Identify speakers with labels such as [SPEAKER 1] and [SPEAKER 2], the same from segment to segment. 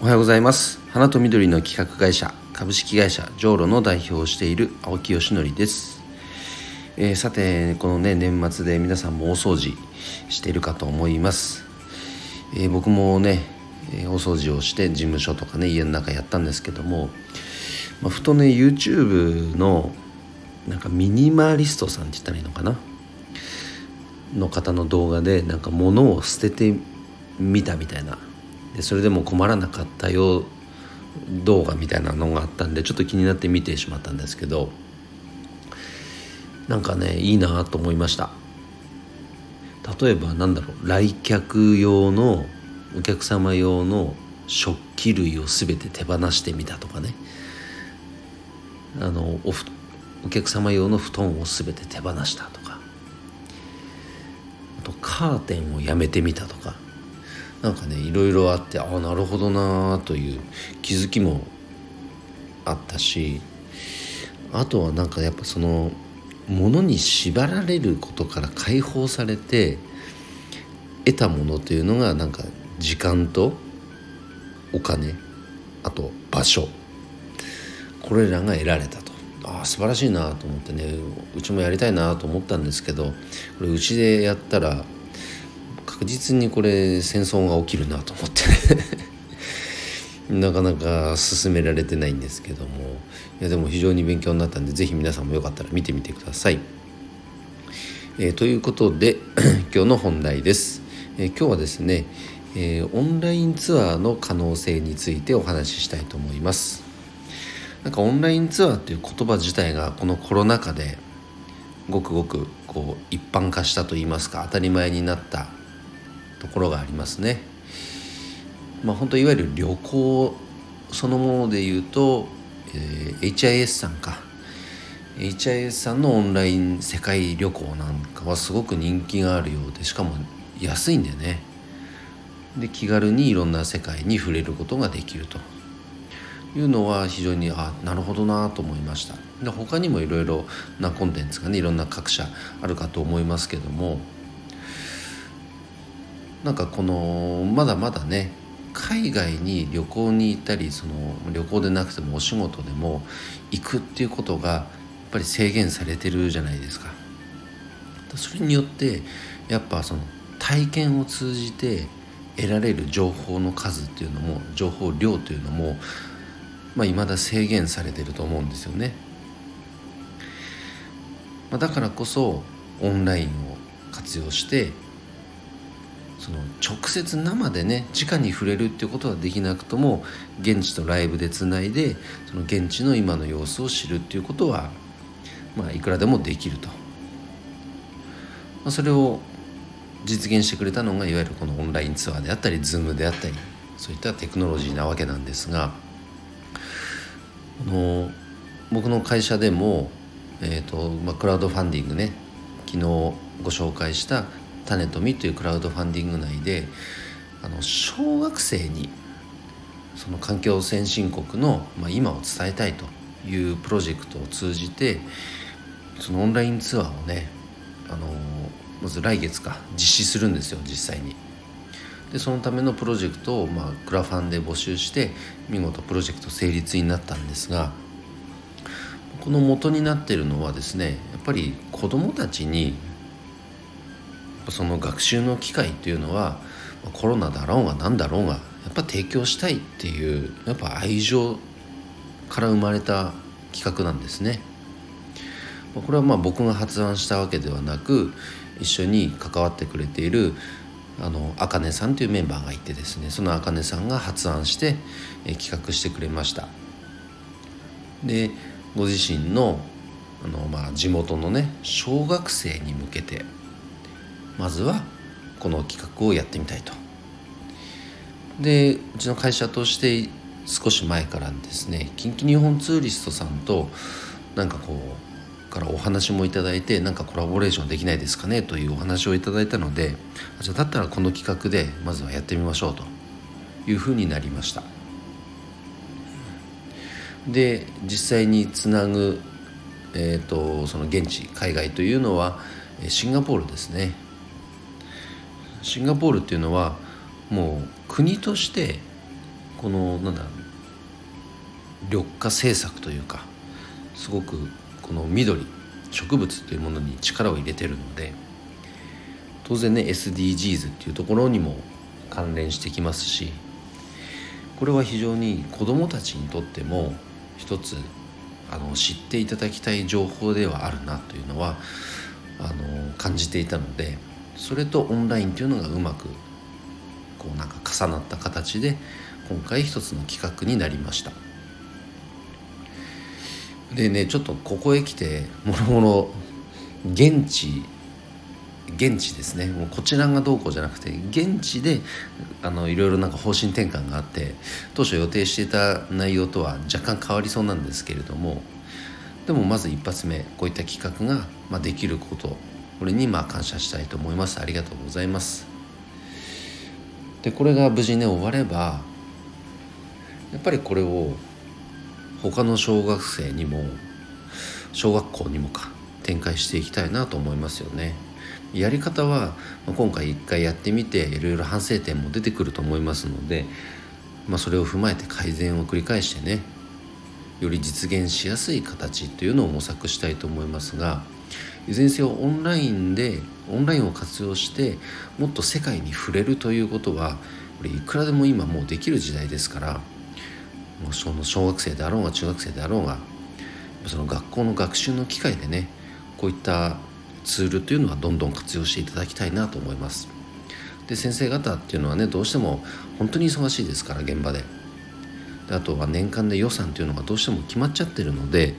[SPEAKER 1] おはようございます。花と緑の企画会社株式会社ジョーロの代表をしている青木よしのりです、えー、さてこのね年末で皆さんも大掃除しているかと思います、えー、僕もね大掃除をして事務所とかね家の中やったんですけども、まあ、ふとね YouTube のなんかミニマリストさんって言ったらいいのかな？の方の動画でなんか物を捨ててみたみたいなでそれでも困らなかったよ動画みたいなのがあったんでちょっと気になって見てしまったんですけどなんかねいいなと思いました。例えばなんだろう来客用のお客様用の食器類を全て手放してみたとかね。あのおお客様用の布団を全て手放したとか。あとカーテンをやめてみたとか。なんかねいろいろあってああなるほどなという気づきもあったしあとはなんかやっぱそのものに縛られることから解放されて得たものというのがなんか時間とお金あと場所。これらが得られたと。ああ素晴らしいなと思ってねうちもやりたいなと思ったんですけどこれうちでやったら確実にこれ戦争が起きるなと思って なかなか進められてないんですけどもいやでも非常に勉強になったんで是非皆さんもよかったら見てみてください。えー、ということで 今日の本題です。えー、今日はですね、えー、オンラインツアーの可能性についてお話ししたいと思います。なんかオンラインツアーっていう言葉自体がこのコロナ禍でごくごくこう一般化したといいますか当たり前になったところがありますね。まあ、本当いわゆる旅行そのもので言うと、えー、HIS さんか。HIS さんのオンライン世界旅行なんかはすごく人気があるようでしかも安いんでね。で気軽にいろんな世界に触れることができると。いうのは非常にあなるほどなと思いました。で他にもいろいろなコンテンツがねいろんな各社あるかと思いますけどもなんかこのまだまだね海外に旅行に行ったりその旅行でなくてもお仕事でも行くっていうことがやっぱり制限されてるじゃないですか。それによってやっぱその体験を通じて得られる情報の数っていうのも情報量というのもまあ、未だ制限されてると思うんですよね。まあ、だからこそオンラインを活用してその直接生でね直に触れるっていうことはできなくとも現地とライブでつないでその現地の今の様子を知るっていうことは、まあ、いくらでもできると、まあ、それを実現してくれたのがいわゆるこのオンラインツアーであったり Zoom であったりそういったテクノロジーなわけなんですがあの僕の会社でも、えーとまあ、クラウドファンディングね昨日ご紹介した種と実というクラウドファンディング内であの小学生にその環境先進国の、まあ、今を伝えたいというプロジェクトを通じてそのオンラインツアーをねあのまず来月か実施するんですよ実際に。でそのためのプロジェクトを、まあ、クラファンで募集して見事プロジェクト成立になったんですがこの元になっているのはですねやっぱり子どもたちにその学習の機会っていうのはコロナだろうが何だろうがやっぱ提供したいっていうやっぱ愛情から生まれた企画なんですね。これはまあ僕が発案したわけではなく一緒に関わってくれているあのあかねさんというメンバーがいてですねそのあかねさんが発案して、え企画してくれましたでご自身のあの、まあ、地元のね小学生に向けてまずはこの企画をやってみたいと。でうちの会社として少し前からですね近畿日本ツーリストさんとなんかこうからお話もいただいてなんかコラボレーションできないですかねというお話をいただいたのでじゃあだったらこの企画でまずはやってみましょうというふうになりました。で実際につなぐ、えーとその現地海外というのはシンガポールですね。シンガポールっていうのはもう国としてこのなんだ緑化政策というかすごくこの緑植物というものに力を入れてるので当然ね SDGs っていうところにも関連してきますしこれは非常に子どもたちにとっても一つあの知っていただきたい情報ではあるなというのはあの感じていたのでそれとオンラインというのがうまくこうなんか重なった形で今回一つの企画になりました。でねちょっとここへ来てもろもろ現地現地ですね。もうこちらがどうこうじゃなくて現地であのいろいろなんか方針転換があって当初予定していた内容とは若干変わりそうなんですけれどもでもまず一発目こういった企画が、まあ、できることこれにまあ感謝したいと思いますありがとうございますでこれが無事ね終わればやっぱりこれを他の小学生にも小学校にもか展開していきたいなと思いますよね。やり方は今回一回やってみていろいろ反省点も出てくると思いますので、まあ、それを踏まえて改善を繰り返してねより実現しやすい形というのを模索したいと思いますがいずれにせよオンラインでオンラインを活用してもっと世界に触れるということはこれいくらでも今もうできる時代ですからもうその小学生であろうが中学生であろうがその学校の学習の機会でねこういったツールというのはどんどん活用していただきたいなと思います。で先生方っていうのはねどうしても本当に忙しいですから現場で。であとは年間で予算というのがどうしても決まっちゃってるので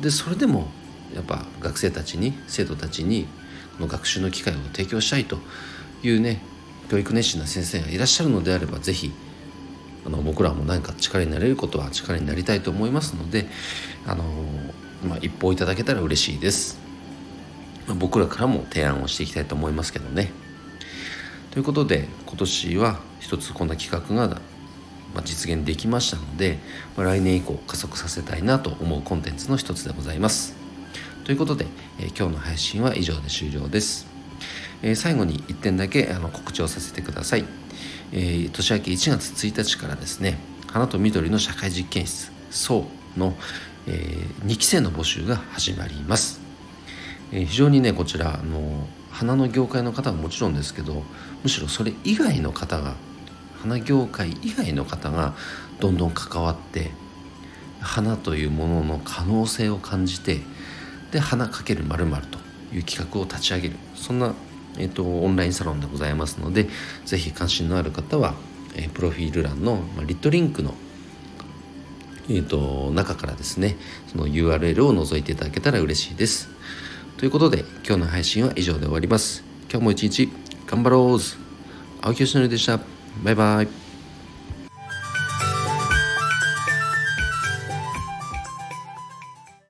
[SPEAKER 1] でそれでもやっぱ学生たちに生徒たちにこの学習の機会を提供したいというね教育熱心な先生がいらっしゃるのであれば是非あの僕らも何か力になれることは力になりたいと思いますのであの、まあ、一報いただけたら嬉しいです。ま僕らからも提案をしていきたいと思いますけどね。ということで今年は一つこんな企画が実現できましたので来年以降加速させたいなと思うコンテンツの一つでございます。ということで、え今日の配信は以上で終了です。え最後に1点だけあの告知をさせてください。えー、年明け1月1日からですね花と緑の社会実験室そうの、えー、2期生の募集が始まります。えー、非常にねこちらあの花の業界の方はもちろんですけどむしろそれ以外の方が花業界以外の方がどんどん関わって花というものの可能性を感じてで花かけるまるという企画を立ち上げるそんな、えーと、オンラインサロンでございますので是非関心のある方は、えー、プロフィール欄の、まあ、リットリンクのえーと中からですねその URL を覗いていただけたら嬉しいです。ということで今日の配信は以上で終わります。今日も一日頑張ろう青木よしのりでした。バイバイ。